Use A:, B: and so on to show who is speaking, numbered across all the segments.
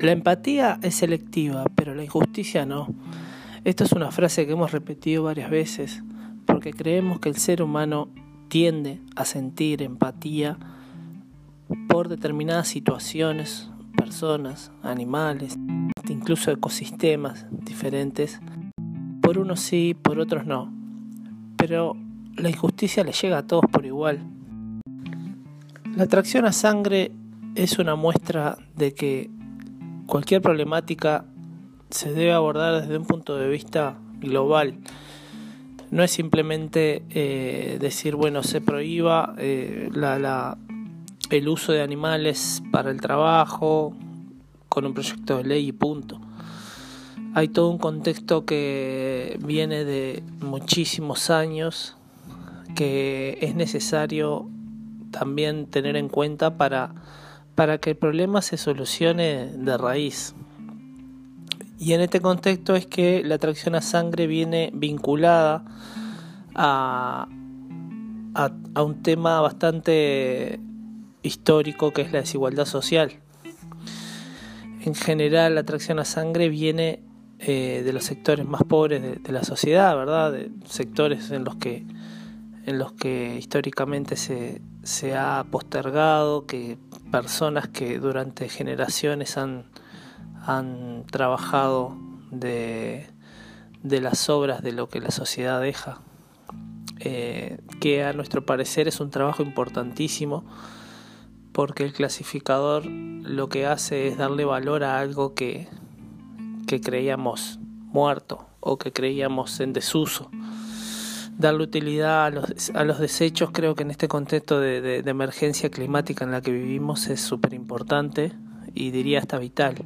A: La empatía es selectiva, pero la injusticia no. Esta es una frase que hemos repetido varias veces, porque creemos que el ser humano tiende a sentir empatía por determinadas situaciones, personas, animales, incluso ecosistemas diferentes. Por unos sí, por otros no. Pero la injusticia le llega a todos por igual. La atracción a sangre es una muestra de que cualquier problemática se debe abordar desde un punto de vista global. No es simplemente eh, decir, bueno, se prohíba eh, la, el uso de animales para el trabajo con un proyecto de ley y punto. Hay todo un contexto que viene de muchísimos años que es necesario también tener en cuenta para para que el problema se solucione de raíz. Y en este contexto es que la atracción a sangre viene vinculada a, a, un tema bastante histórico que es la desigualdad social. En general la atracción a sangre viene eh, de los sectores más pobres de, de, la sociedad, ¿verdad? De sectores en los que, en los que históricamente se, se ha postergado, que personas que durante generaciones han, han trabajado de, de, las obras de lo que la sociedad deja, eh, que a nuestro parecer es un trabajo importantísimo porque el clasificador lo que hace es darle valor a algo que, que creíamos muerto o que creíamos en desuso darle utilidad a los, a los desechos, creo que en este contexto de, de, emergencia climática en la que vivimos es súper importante y diría hasta vital.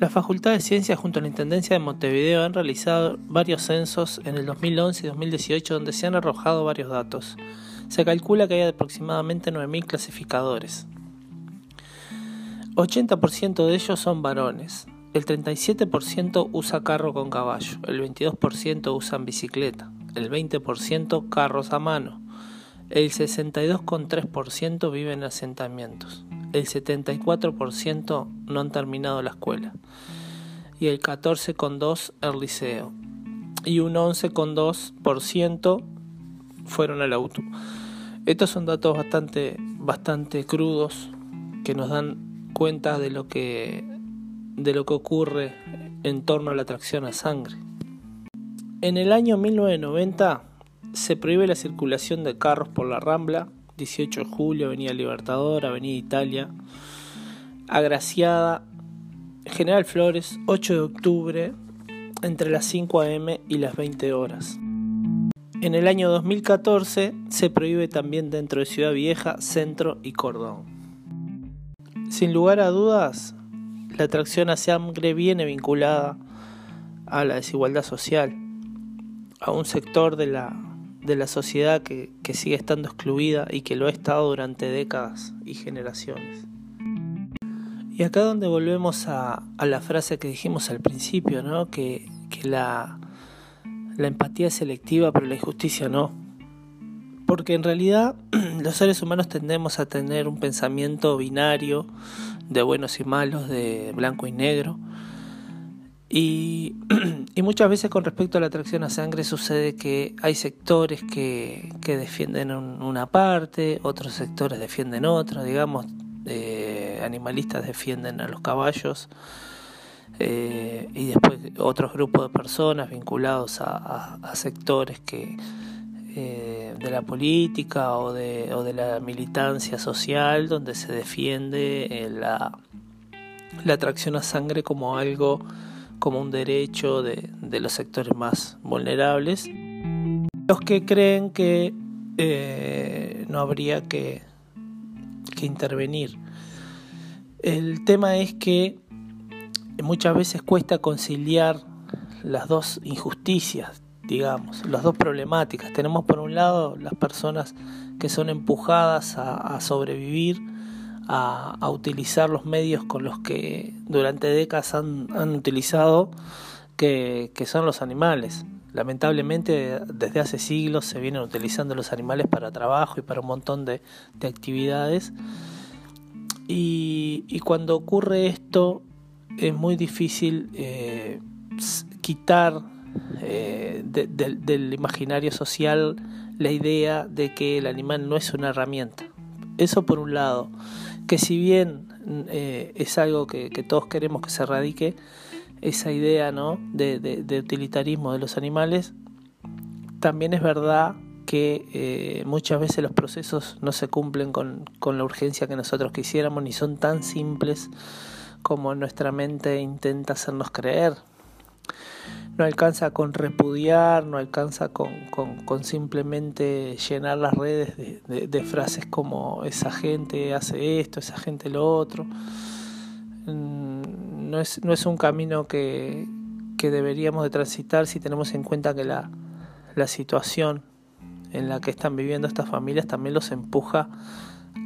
A: La Facultad de Ciencias junto a la Intendencia de Montevideo han realizado varios censos en el 2011 y 2018 donde se han arrojado varios datos. Se calcula que hay aproximadamente 9.000 clasificadores. 80% de ellos son varones, el 37% usa carro con caballo, el 22% usan bicicleta, el 20% carros a mano, el 62,3% vive en asentamientos, el 74% no han terminado la escuela y el 14,2% el liceo y un 11,2% fueron al auto. Estos son datos bastante, bastante crudos que nos dan cuenta de lo que de lo que ocurre en torno a la atracción a sangre. En el año 1990 se prohíbe la circulación de carros por la Rambla, 18 de julio, Avenida Libertador, Avenida Italia, Agraciada, General Flores, 8 de octubre, entre las 5 a.m. y las 20 horas. En el año 2014 se prohíbe también dentro de Ciudad Vieja, Centro y Cordón. Sin lugar a dudas, la atracción a sangre viene vinculada a la desigualdad social, a un sector de la, de la sociedad que, que sigue estando excluida y que lo ha estado durante décadas y generaciones. Y acá donde volvemos a, la frase que dijimos al principio, ¿no? que, que la, la empatía es selectiva pero la injusticia no. Porque en realidad los seres humanos tendemos a tener un pensamiento binario de buenos y malos, de blanco y negro. Y, y, muchas veces con respecto a la atracción a sangre sucede que hay sectores que, defienden una parte, otros sectores defienden otra, digamos, eh, animalistas defienden a los caballos eh, y después otros grupos de personas vinculados a, a, sectores que eh, de la política o de, la militancia social donde se defiende eh, la, la atracción a sangre como algo, como un derecho de, los sectores más vulnerables. Los que creen que eh, no habría que intervenir. El tema es que muchas veces cuesta conciliar las dos injusticias digamos, las dos problemáticas. Tenemos por un lado las personas que son empujadas a, sobrevivir, a, utilizar los medios con los que durante décadas han, utilizado, que, son los animales. Lamentablemente desde hace siglos se vienen utilizando los animales para trabajo y para un montón de, actividades. Y, cuando ocurre esto es muy difícil eh, quitar eh, del imaginario social la idea de que el animal no es una herramienta. Eso por un lado, que si bien eh, es algo que, todos queremos que se erradique, esa idea ¿no? de, utilitarismo de los animales, también es verdad que eh, muchas veces los procesos no se cumplen con, con, la urgencia que nosotros quisiéramos, ni son tan simples como nuestra mente intenta hacernos creer no alcanza con repudiar, no alcanza con, simplemente llenar las redes de, frases como esa gente hace esto, esa gente lo otro. Mm, no es, no es un camino que, deberíamos de transitar si tenemos en cuenta que la, la situación en la que están viviendo estas familias también los empuja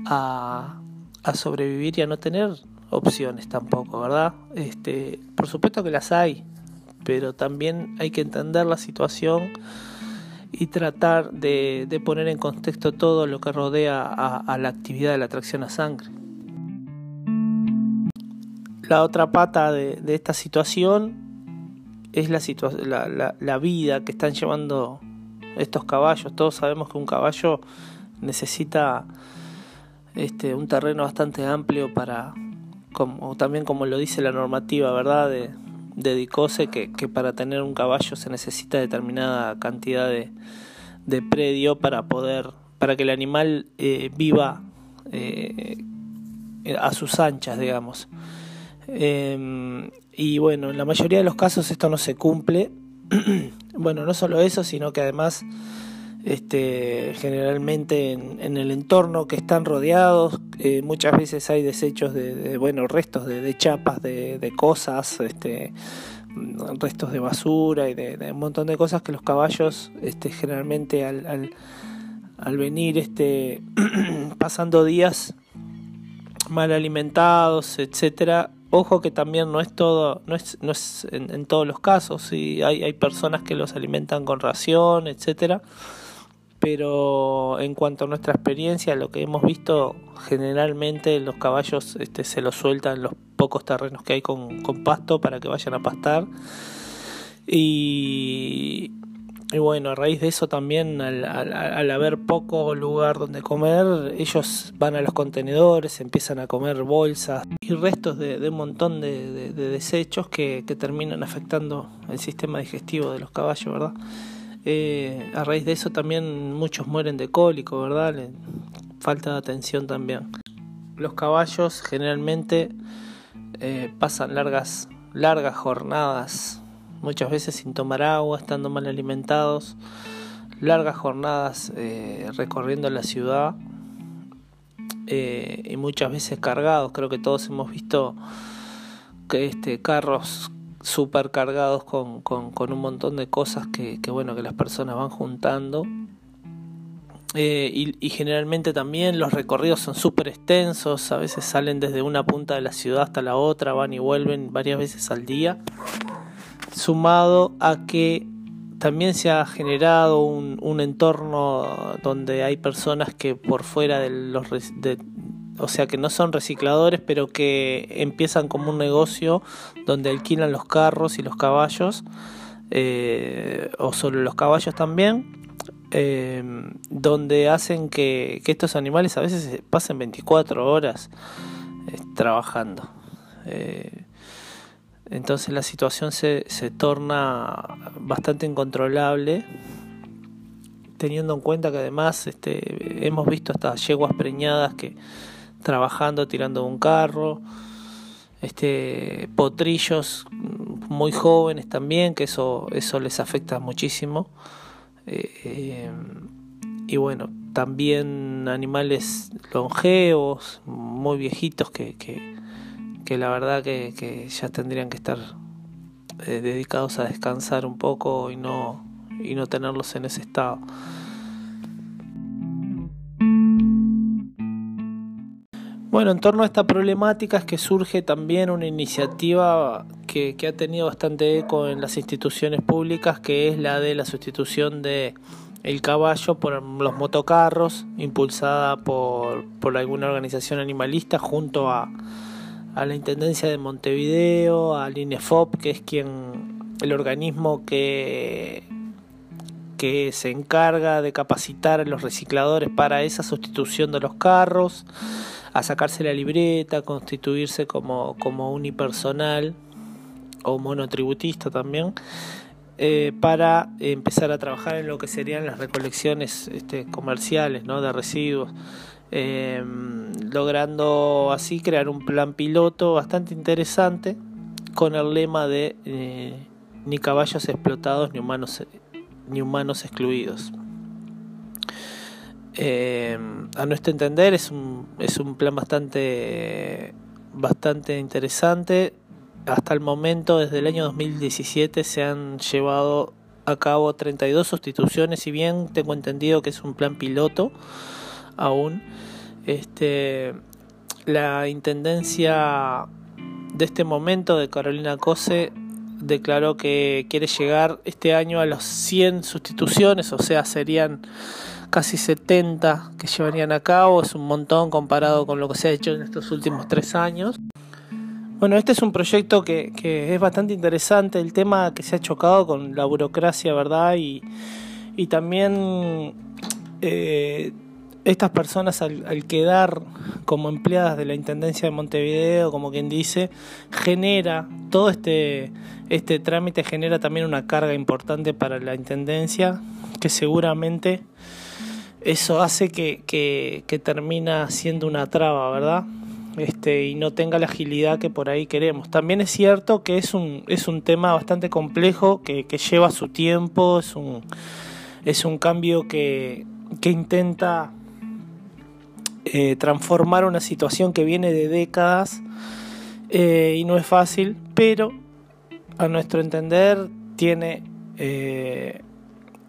A: a, a sobrevivir y a no tener opciones tampoco, ¿verdad? Este, por supuesto que las hay, pero también hay que entender la situación y tratar de, poner en contexto todo lo que rodea a, la actividad de la atracción a sangre. La otra pata de, esta situación es la, la, vida que están llevando estos caballos. Todos sabemos que un caballo necesita este, un terreno bastante amplio para, también como lo dice la normativa, ¿verdad? De, dedicóse que, que, para tener un caballo se necesita determinada cantidad de, de predio para poder para que el animal eh, viva eh, a sus anchas digamos. Em, y bueno en la mayoría de los casos esto no se cumple. Bueno no solo eso sino que además este, generalmente en, el entorno que están rodeados. Eh, muchas veces hay desechos de, bueno, restos de, chapas, de, cosas, este, restos de basura y de, un montón de cosas que los caballos este, generalmente al, al, venir este, pasando días mal alimentados, etcétera, Ojo que también no es todo, no es, no es en, todos los casos, y hay, hay personas que los alimentan con ración, etcétera pero en cuanto a nuestra experiencia, lo que hemos visto, generalmente los caballos este, se los sueltan los pocos terrenos que hay con, pasto para que vayan a pastar. Y, bueno, a raíz de eso también, al, haber poco lugar donde comer, ellos van a los contenedores, empiezan a comer bolsas y restos de, un montón de, desechos que, que terminan afectando el sistema digestivo de los caballos, ¿verdad? Eh, a raíz de eso también muchos mueren de cólico, ¿verdad? falta de atención también. Los caballos generalmente eh, pasan largas, largas jornadas, muchas veces sin tomar agua, estando mal alimentados, largas jornadas eh, recorriendo la ciudad y muchas veces cargados. Creo que todos hemos visto que este carros super cargados con, con, un montón de cosas que, bueno que las personas van juntando. Eh, y, generalmente también los recorridos son súper extensos, a veces salen desde una punta de la ciudad hasta la otra, van y vuelven varias veces al día, sumado a que también se ha generado un, un entorno donde hay personas que por fuera de los, de, o sea que no son recicladores, pero que empiezan como un negocio donde alquilan los carros y los caballos, eh, o solo los caballos también, eh, donde hacen que, estos animales a veces pasen 24 horas eh, trabajando. entonces la situación se, se torna bastante incontrolable teniendo en cuenta que además este, hemos visto estas yeguas preñadas que trabajando, tirando un carro, este, potrillos muy jóvenes también, que eso, eso les afecta muchísimo. Eh, eh, y bueno, también animales longevos, muy viejitos, que, que, la verdad que, ya tendrían que estar eh, dedicados a descansar un poco y no, y no tenerlos en ese estado. Bueno, en torno a esta problemática es que surge también una iniciativa que, ha tenido bastante eco en las instituciones públicas, que es la de la sustitución de el caballo por los motocarros, impulsada por, por alguna organización animalista junto a, a la Intendencia de Montevideo, al INEFOP, que es quien el organismo que que se encarga de capacitar a los recicladores para esa sustitución de los carros a sacarse la libreta, constituirse como, como unipersonal o monotributista también, eh, para empezar a trabajar en lo que serían las recolecciones este, comerciales ¿no? de residuos, eh, logrando así crear un plan piloto bastante interesante con el lema de eh, ni caballos explotados ni humanos, ni humanos excluidos. Eh, a nuestro entender es un, es un plan bastante, bastante interesante. Hasta el momento, desde el año 2017, se han llevado a cabo 32 sustituciones, si bien tengo entendido que es un plan piloto aún. Este, la intendencia de este momento de Carolina Cose declaró que quiere llegar este año a los 100 sustituciones, o sea, serían casi 70 que llevarían a cabo, es un montón comparado con lo que se ha hecho en estos últimos tres años. Bueno, este es un proyecto que, es bastante interesante, el tema que se ha chocado con la burocracia, ¿verdad? Y, también eh, estas personas al, quedar como empleadas de la Intendencia de Montevideo, como quien dice, genera, todo este, este trámite genera también una carga importante para la Intendencia, que seguramente eso hace que, que, termina siendo una traba, ¿verdad? Este, y no tenga la agilidad que por ahí queremos. También es cierto que es un, es un tema bastante complejo, que, lleva su tiempo, es un, es un cambio que, que intenta eh, transformar una situación que viene de décadas eh, y no es fácil, pero a nuestro entender tiene eh,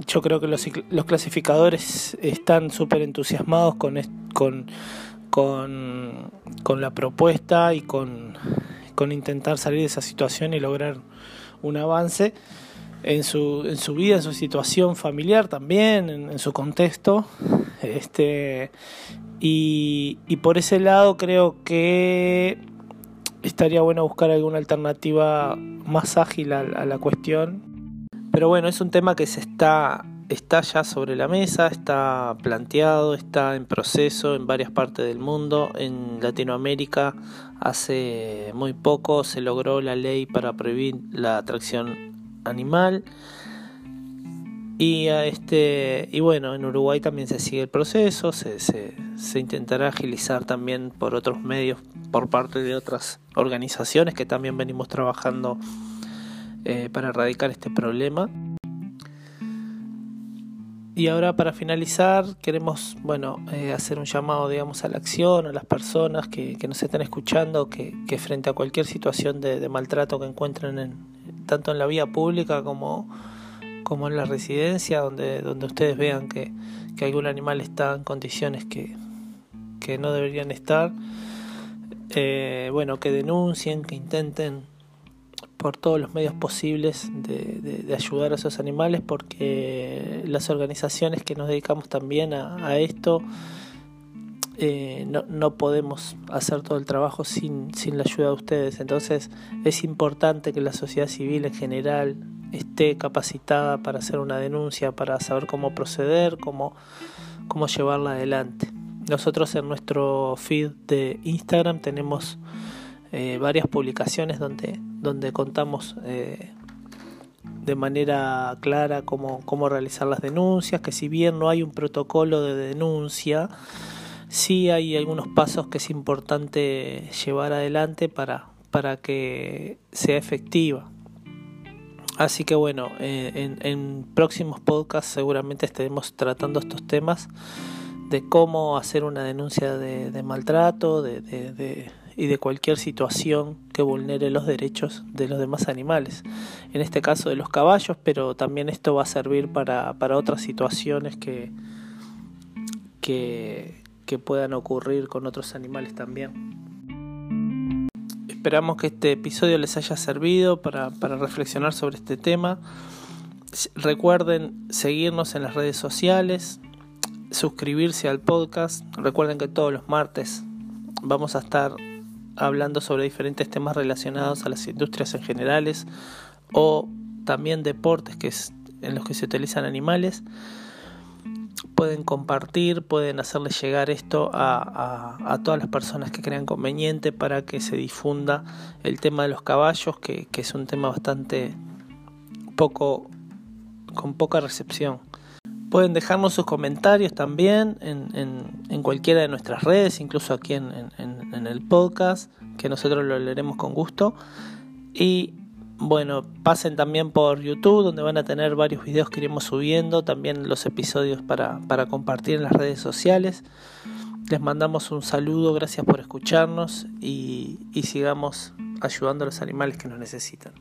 A: yo creo que los, clasificadores están súper entusiasmados con, con, con, con, la propuesta y con, con intentar salir de esa situación y lograr un avance en su, en su vida, en su situación familiar también, en, su contexto. Este, y, y, por ese lado creo que estaría bueno buscar alguna alternativa más ágil a la cuestión pero bueno, es un tema que se está, está ya sobre la mesa, está planteado, está en proceso en varias partes del mundo. En Latinoamérica hace muy poco se logró la ley para prohibir la atracción animal. Y, este, y bueno, en Uruguay también se sigue el proceso, se, se, se intentará agilizar también por otros medios, por parte de otras organizaciones que también venimos trabajando eh, para erradicar este problema. Y ahora para finalizar queremos bueno eh, hacer un llamado digamos a la acción a las personas que, que nos estén escuchando que, que, frente a cualquier situación de, maltrato que encuentren en, tanto en la vía pública como, como en la residencia donde, donde ustedes vean que, que algún animal está en condiciones que, que no deberían estar eh, bueno que denuncien que intenten por todos los medios posibles de, ayudar a esos animales porque las organizaciones que nos dedicamos también a, esto eh, no, no, podemos hacer todo el trabajo sin, sin la ayuda de ustedes. Entonces es importante que la sociedad civil en general esté capacitada para hacer una denuncia, para saber cómo proceder, cómo, cómo llevarla adelante. Nosotros en nuestro feed de Instagram tenemos eh, varias publicaciones donde donde contamos eh, de manera clara cómo, cómo realizar las denuncias, que si bien no hay un protocolo de denuncia, sí hay algunos pasos que es importante llevar adelante para, para que sea efectiva. Así que bueno, eh, en, en, próximos podcasts seguramente estaremos tratando estos temas de cómo hacer una denuncia de, maltrato, de, y de cualquier situación que vulnere los derechos de los demás animales, en este caso de los caballos, pero también esto va a servir para, para otras situaciones que, que, puedan ocurrir con otros animales también. Esperamos que este episodio les haya servido para, para reflexionar sobre este tema. Recuerden seguirnos en las redes sociales, suscribirse al podcast. Recuerden que todos los martes vamos a estar hablando sobre diferentes temas relacionados a las industrias en generales o también deportes que en los que se utilizan animales. Pueden compartir, pueden hacerle llegar esto a, todas las personas que crean conveniente para que se difunda el tema de los caballos, que, es un tema bastante poco con poca recepción. Pueden dejarnos sus comentarios también en, en, en cualquiera de nuestras redes, incluso aquí en, en, el podcast, que nosotros lo leeremos con gusto. Y bueno, pasen también por YouTube, donde van a tener varios videos que iremos subiendo, también los episodios para, para compartir en las redes sociales. Les mandamos un saludo, gracias por escucharnos y, y sigamos ayudando a los animales que nos necesitan.